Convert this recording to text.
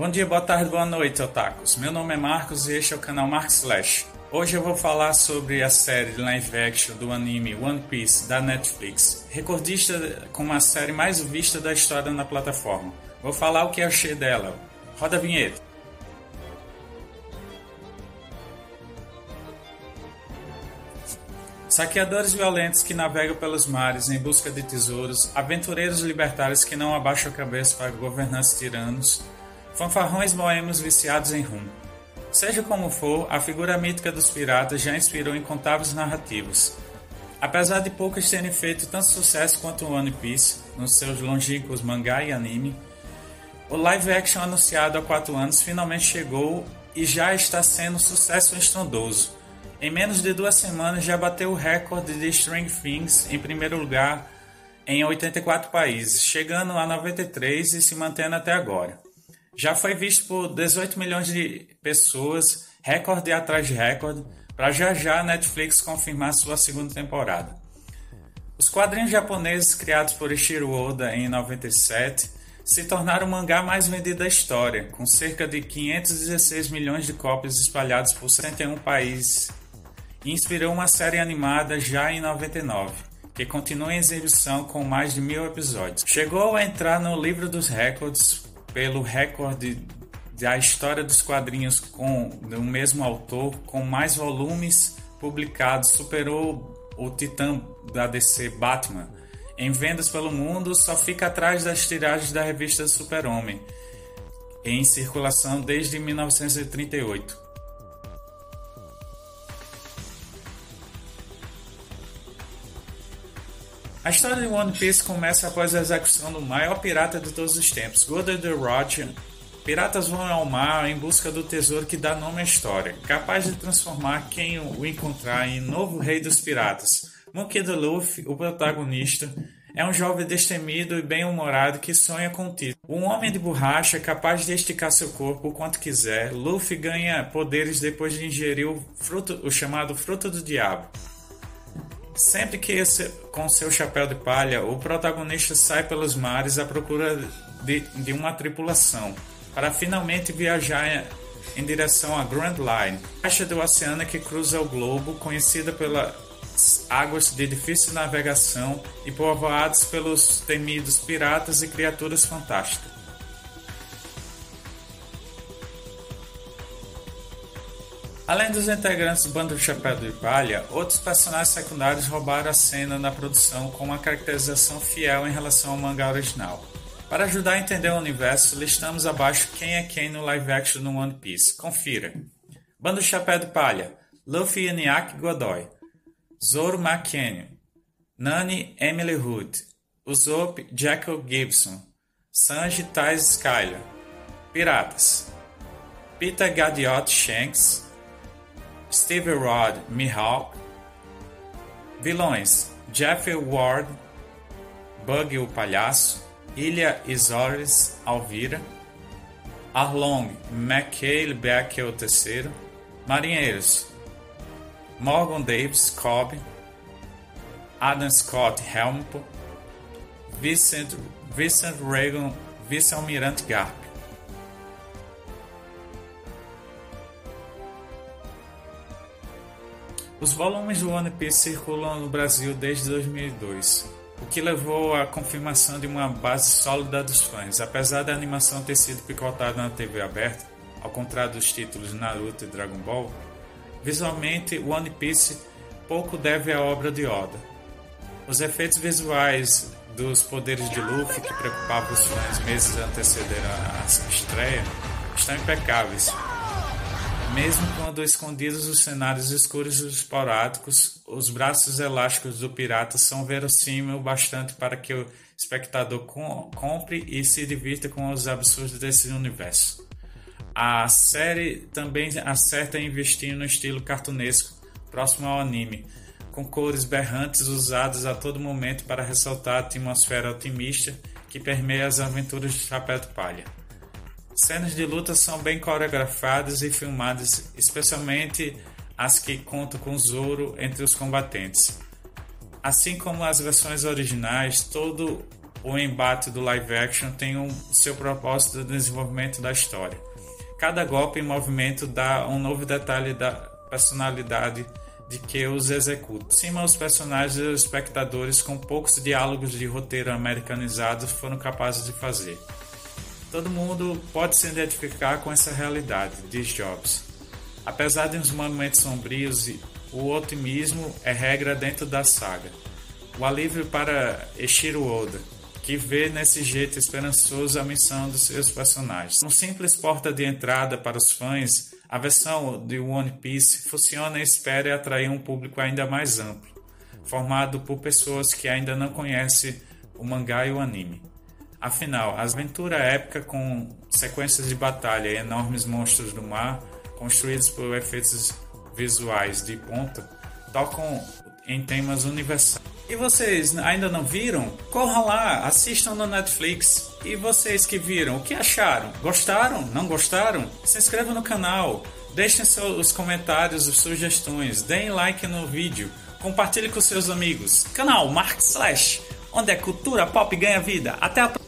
Bom dia, boa tarde, boa noite, otakus. Meu nome é Marcos e este é o canal Marcos Slash. Hoje eu vou falar sobre a série live action do anime One Piece da Netflix, recordista com a série mais vista da história na plataforma. Vou falar o que achei dela. Roda a vinheta. Saqueadores violentos que navegam pelos mares em busca de tesouros, aventureiros libertários que não abaixam a cabeça para governantes tiranos, fanfarrões boêmios viciados em rum. Seja como for, a figura mítica dos piratas já inspirou incontáveis narrativas. Apesar de poucas terem feito tanto sucesso quanto One Piece nos seus longínquos mangá e anime, o live action anunciado há quatro anos finalmente chegou e já está sendo um sucesso estrondoso em menos de duas semanas já bateu o recorde de String Things em primeiro lugar em 84 países, chegando a 93 e se mantendo até agora. Já foi visto por 18 milhões de pessoas, recorde atrás de recorde, para já já a Netflix confirmar sua segunda temporada. Os quadrinhos japoneses criados por Ishiro Oda em 97 se tornaram o mangá mais vendido da história, com cerca de 516 milhões de cópias espalhadas por 71 países e inspirou uma série animada já em 99, que continua em exibição com mais de mil episódios. Chegou a entrar no livro dos recordes pelo recorde da história dos quadrinhos com o mesmo autor, com mais volumes publicados, superou o titã da DC Batman. Em vendas pelo mundo, só fica atrás das tiragens da revista Super-Homem, em circulação desde 1938. A história de One Piece começa após a execução do maior pirata de todos os tempos, Golden the Roger. Piratas vão ao mar em busca do tesouro que dá nome à história, capaz de transformar quem o encontrar em novo rei dos piratas. Monkey. Luffy, o protagonista, é um jovem destemido e bem-humorado que sonha com o título. Um homem de borracha capaz de esticar seu corpo o quanto quiser, Luffy ganha poderes depois de ingerir o, fruto, o chamado Fruto do Diabo. Sempre que esse, com seu chapéu de palha, o protagonista sai pelos mares à procura de, de uma tripulação, para finalmente viajar em direção à Grand Line, caixa do oceano que cruza o globo, conhecida pelas águas de difícil navegação e povoadas pelos temidos piratas e criaturas fantásticas. Além dos integrantes do bando Chapéu de Palha, outros personagens secundários roubaram a cena na produção com uma caracterização fiel em relação ao mangá original. Para ajudar a entender o universo, listamos abaixo quem é quem no live action no One Piece. Confira. Bando Chapéu de Palha, Luffy Eniak Godoy, Zoro McKenny, Nani Emily Hood, Usopp Jacob Gibson, Sanji Tais Skyler, Piratas, Peter Gadiot Shanks, Steve Rod Mihawk. Vilões: Jeffrey Ward, Bug o Palhaço, Ilha Isores Alvira, Arlong McHale Beck o terceiro, Marinheiros: Morgan Davis Cobb, Adam Scott Helmpo, Vincent, Vincent Reagan Vice-Almirante Garp. Os volumes do One Piece circulam no Brasil desde 2002, o que levou à confirmação de uma base sólida dos fãs. Apesar da animação ter sido picotada na TV aberta, ao contrário dos títulos Naruto e Dragon Ball, visualmente One Piece pouco deve à obra de Oda. Os efeitos visuais dos poderes de Luffy, que preocupavam os fãs meses antecederam a estreia, estão impecáveis mesmo quando escondidos os cenários escuros e esporádicos, os braços elásticos do pirata são verossímil o bastante para que o espectador compre e se divirta com os absurdos desse universo. A série também acerta em investir no estilo cartunesco, próximo ao anime, com cores berrantes usadas a todo momento para ressaltar a atmosfera otimista que permeia as aventuras de Chapéu de Palha. Cenas de luta são bem coreografadas e filmadas, especialmente as que contam com Zoro entre os combatentes. Assim como as versões originais, todo o embate do live action tem um seu propósito de desenvolvimento da história. Cada golpe e movimento dá um novo detalhe da personalidade de que os executa. Cima os personagens e os espectadores com poucos diálogos de roteiro americanizado foram capazes de fazer. Todo mundo pode se identificar com essa realidade, diz Jobs. Apesar de uns momentos sombrios, o otimismo é regra dentro da saga. O alívio para Eshiro Oda, que vê nesse jeito esperançoso a missão dos seus personagens. Um simples porta de entrada para os fãs, a versão de One Piece funciona e espera atrair um público ainda mais amplo, formado por pessoas que ainda não conhecem o mangá e o anime. Afinal, a aventura épica com sequências de batalha e enormes monstros do mar, construídos por efeitos visuais de ponta, tocam em temas universais. E vocês ainda não viram? Corram lá, assistam no Netflix. E vocês que viram, o que acharam? Gostaram? Não gostaram? Se inscrevam no canal, deixem seus comentários e sugestões, deem like no vídeo, compartilhe com seus amigos. Canal Mark Slash, onde a cultura pop ganha vida. Até a próxima!